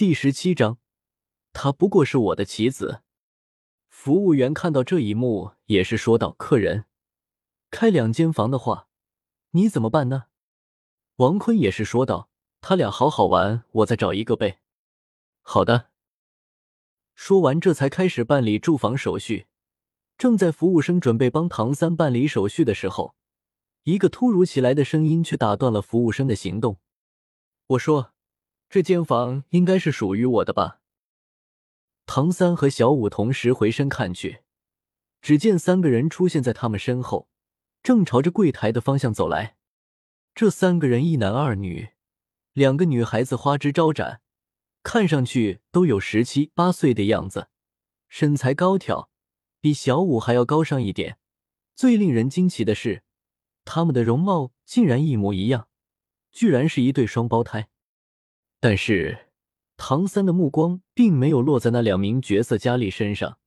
第十七章，他不过是我的棋子。服务员看到这一幕，也是说道：“客人开两间房的话，你怎么办呢？”王坤也是说道：“他俩好好玩，我再找一个呗。”好的。说完，这才开始办理住房手续。正在服务生准备帮唐三办理手续的时候，一个突如其来的声音却打断了服务生的行动。我说：“这间房应该是属于我的吧？”唐三和小五同时回身看去，只见三个人出现在他们身后，正朝着柜台的方向走来。这三个人一男二女，两个女孩子花枝招展，看上去都有十七八岁的样子，身材高挑，比小五还要高上一点。最令人惊奇的是，他们的容貌竟然一模一样，居然是一对双胞胎。但是。唐三的目光并没有落在那两名绝色佳丽身上，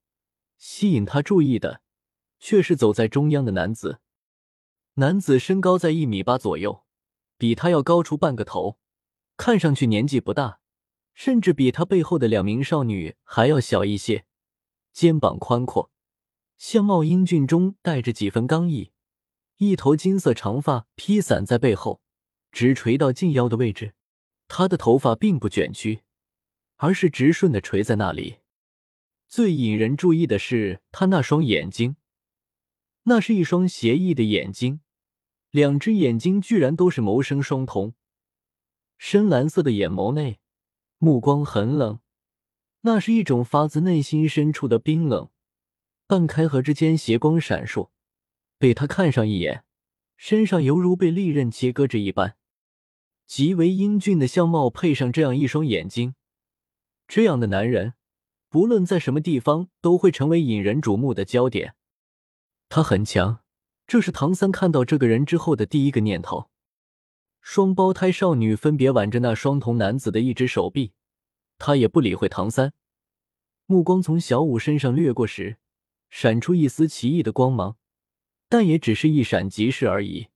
吸引他注意的却是走在中央的男子。男子身高在一米八左右，比他要高出半个头，看上去年纪不大，甚至比他背后的两名少女还要小一些。肩膀宽阔，相貌英俊中带着几分刚毅，一头金色长发披散在背后，直垂到近腰的位置。他的头发并不卷曲。而是直顺的垂在那里。最引人注意的是他那双眼睛，那是一双邪异的眼睛，两只眼睛居然都是眸生双瞳，深蓝色的眼眸内，目光很冷，那是一种发自内心深处的冰冷。半开合之间，斜光闪烁，被他看上一眼，身上犹如被利刃切割着一般。极为英俊的相貌配上这样一双眼睛。这样的男人，不论在什么地方都会成为引人瞩目的焦点。他很强，这是唐三看到这个人之后的第一个念头。双胞胎少女分别挽着那双瞳男子的一只手臂，他也不理会唐三，目光从小五身上掠过时，闪出一丝奇异的光芒，但也只是一闪即逝而已。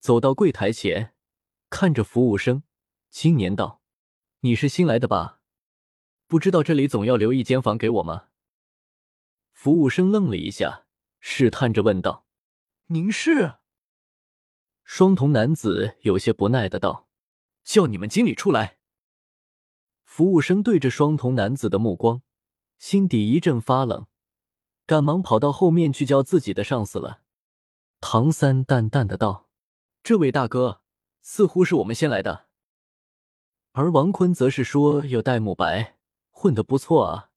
走到柜台前，看着服务生，青年道：“你是新来的吧？”不知道这里总要留一间房给我吗？服务生愣了一下，试探着问道：“您是？”双瞳男子有些不耐的道：“叫你们经理出来。”服务生对着双瞳男子的目光，心底一阵发冷，赶忙跑到后面去叫自己的上司了。唐三淡淡的道：“这位大哥，似乎是我们先来的。”而王坤则是说：“有戴沐白。”混得不错啊！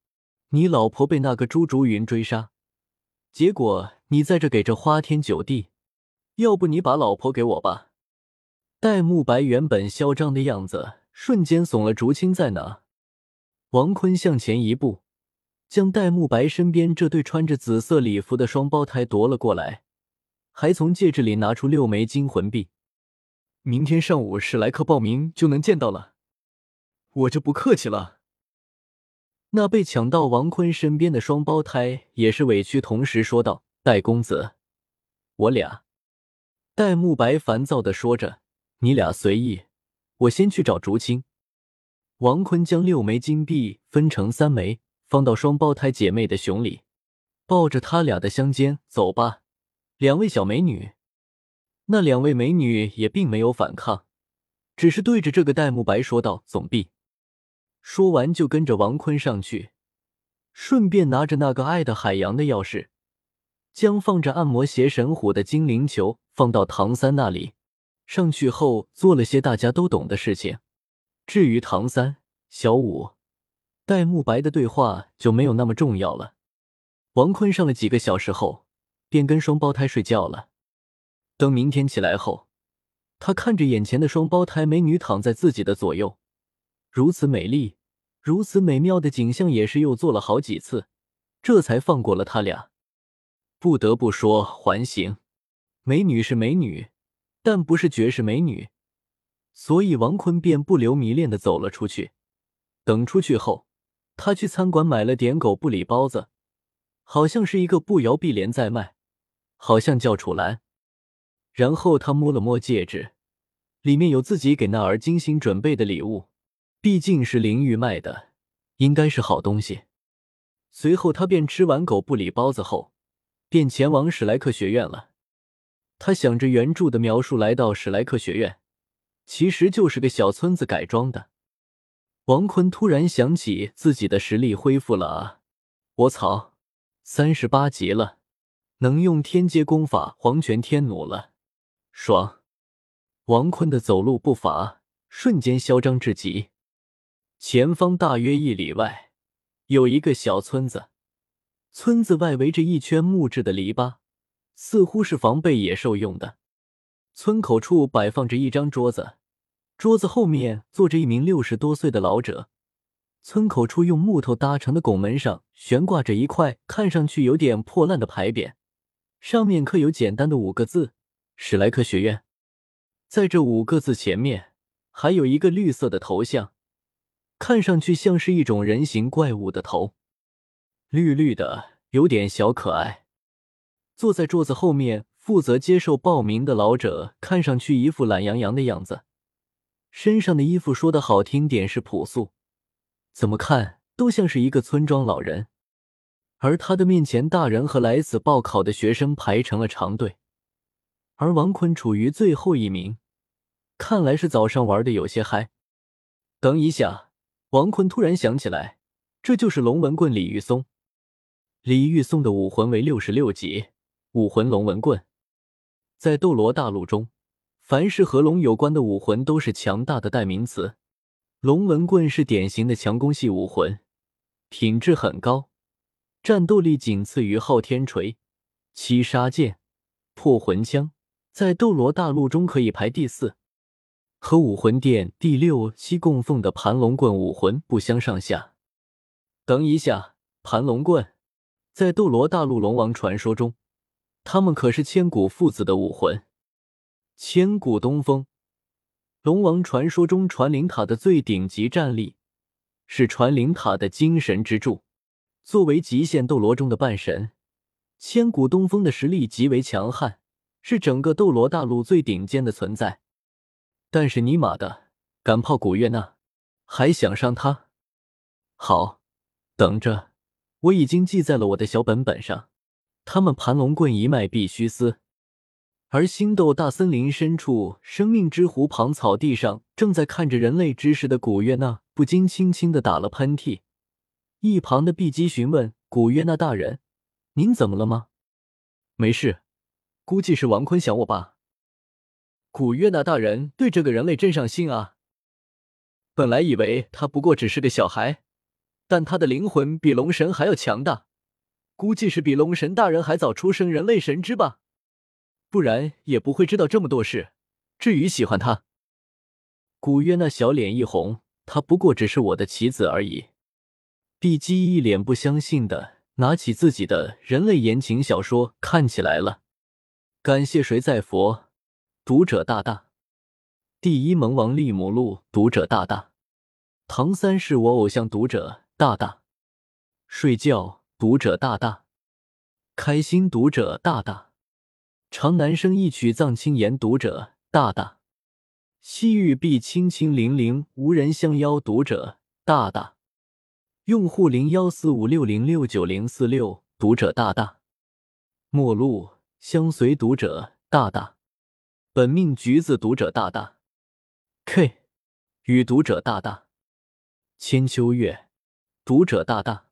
你老婆被那个朱竹云追杀，结果你在这给这花天酒地。要不你把老婆给我吧？戴沐白原本嚣张的样子瞬间怂了。竹青在哪？王坤向前一步，将戴沐白身边这对穿着紫色礼服的双胞胎夺了过来，还从戒指里拿出六枚金魂币。明天上午史莱克报名就能见到了，我就不客气了。那被抢到王坤身边的双胞胎也是委屈，同时说道：“戴公子，我俩。”戴沐白烦躁的说着：“你俩随意，我先去找竹青。”王坤将六枚金币分成三枚，放到双胞胎姐妹的胸里，抱着他俩的香肩走吧。两位小美女，那两位美女也并没有反抗，只是对着这个戴沐白说道：“总币。”说完，就跟着王坤上去，顺便拿着那个爱的海洋的钥匙，将放着按摩邪神虎的精灵球放到唐三那里。上去后，做了些大家都懂的事情。至于唐三、小五、戴沐白的对话，就没有那么重要了。王坤上了几个小时后，便跟双胞胎睡觉了。等明天起来后，他看着眼前的双胞胎美女躺在自己的左右。如此美丽、如此美妙的景象，也是又做了好几次，这才放过了他俩。不得不说，环形美女是美女，但不是绝世美女，所以王坤便不留迷恋的走了出去。等出去后，他去餐馆买了点狗不理包子，好像是一个不摇碧莲在卖，好像叫楚兰。然后他摸了摸戒指，里面有自己给那儿精心准备的礼物。毕竟是灵玉卖的，应该是好东西。随后，他便吃完狗不理包子后，便前往史莱克学院了。他想着原著的描述，来到史莱克学院，其实就是个小村子改装的。王坤突然想起自己的实力恢复了啊！我操，三十八级了，能用天阶功法黄泉天弩了，爽！王坤的走路步伐瞬间嚣张至极。前方大约一里外有一个小村子，村子外围着一圈木质的篱笆。似乎是防备野兽用的。村口处摆放着一张桌子，桌子后面坐着一名六十多岁的老者。村口处用木头搭成的拱门上悬挂着一块看上去有点破烂的牌匾，上面刻有简单的五个字：“史莱克学院”。在这五个字前面，还有一个绿色的头像，看上去像是一种人形怪物的头，绿绿的，有点小可爱。坐在桌子后面负责接受报名的老者，看上去一副懒洋洋的样子，身上的衣服说的好听点是朴素，怎么看都像是一个村庄老人。而他的面前，大人和来此报考的学生排成了长队，而王坤处于最后一名，看来是早上玩的有些嗨。等一下，王坤突然想起来，这就是龙纹棍李玉松。李玉松的武魂为六十六级。武魂龙纹棍，在斗罗大陆中，凡是和龙有关的武魂都是强大的代名词。龙纹棍是典型的强攻系武魂，品质很高，战斗力仅次于昊天锤、七杀剑、破魂枪，在斗罗大陆中可以排第四，和武魂殿第六期供奉的盘龙棍武魂不相上下。等一下，盘龙棍在斗罗大陆龙王传说中。他们可是千古父子的武魂，千古东风，龙王传说中传灵塔的最顶级战力，是传灵塔的精神支柱。作为极限斗罗中的半神，千古东风的实力极为强悍，是整个斗罗大陆最顶尖的存在。但是尼玛的，敢泡古月娜，还想上他？好，等着，我已经记在了我的小本本上。他们盘龙棍一脉必须撕。而星斗大森林深处，生命之湖旁草地上，正在看着人类知识的古月娜不禁轻轻的打了喷嚏。一旁的碧姬询问古月娜大人：“您怎么了吗？”“没事，估计是王坤想我吧。”古月娜大人对这个人类真上心啊！本来以为他不过只是个小孩，但他的灵魂比龙神还要强大。估计是比龙神大人还早出生人类神之吧，不然也不会知道这么多事。至于喜欢他，古月那小脸一红，他不过只是我的棋子而已。碧姬一脸不相信的拿起自己的人类言情小说看起来了。感谢谁在佛，读者大大，第一萌王利姆录读者大大，唐三是我偶像读者大大，睡觉。读者大大，开心读者大大，长男生一曲藏青言读者大大，西域碧青青零零无人相邀读者大大，用户零幺四五六零六九零四六读者大大，陌路相随读者大大，本命橘子读者大大，K 与读者大大，千秋月读者大大。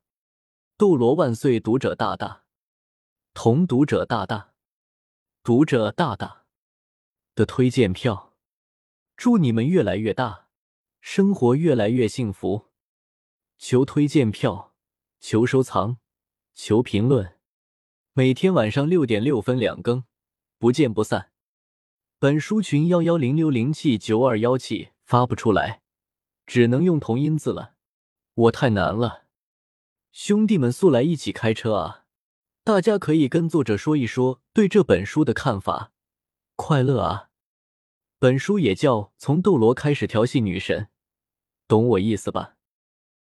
斗罗万岁！读者大大，同读者大大，读者大大的推荐票，祝你们越来越大，生活越来越幸福。求推荐票，求收藏，求评论。每天晚上六点六分两更，不见不散。本书群幺幺零六零七九二幺七发不出来，只能用同音字了，我太难了。兄弟们，速来一起开车啊！大家可以跟作者说一说对这本书的看法。快乐啊！本书也叫《从斗罗开始调戏女神》，懂我意思吧？